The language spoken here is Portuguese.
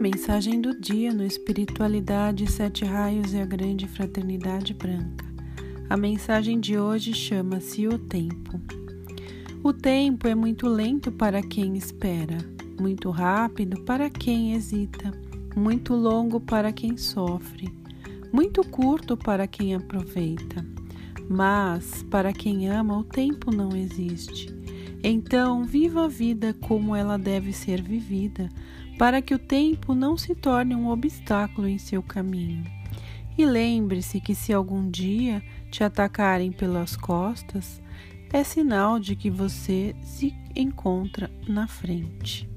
Mensagem do dia no Espiritualidade, Sete Raios e a Grande Fraternidade Branca. A mensagem de hoje chama-se O Tempo. O tempo é muito lento para quem espera, muito rápido para quem hesita, muito longo para quem sofre, muito curto para quem aproveita. Mas, para quem ama, o tempo não existe. Então, viva a vida como ela deve ser vivida para que o tempo não se torne um obstáculo em seu caminho. E lembre-se que se algum dia te atacarem pelas costas, é sinal de que você se encontra na frente.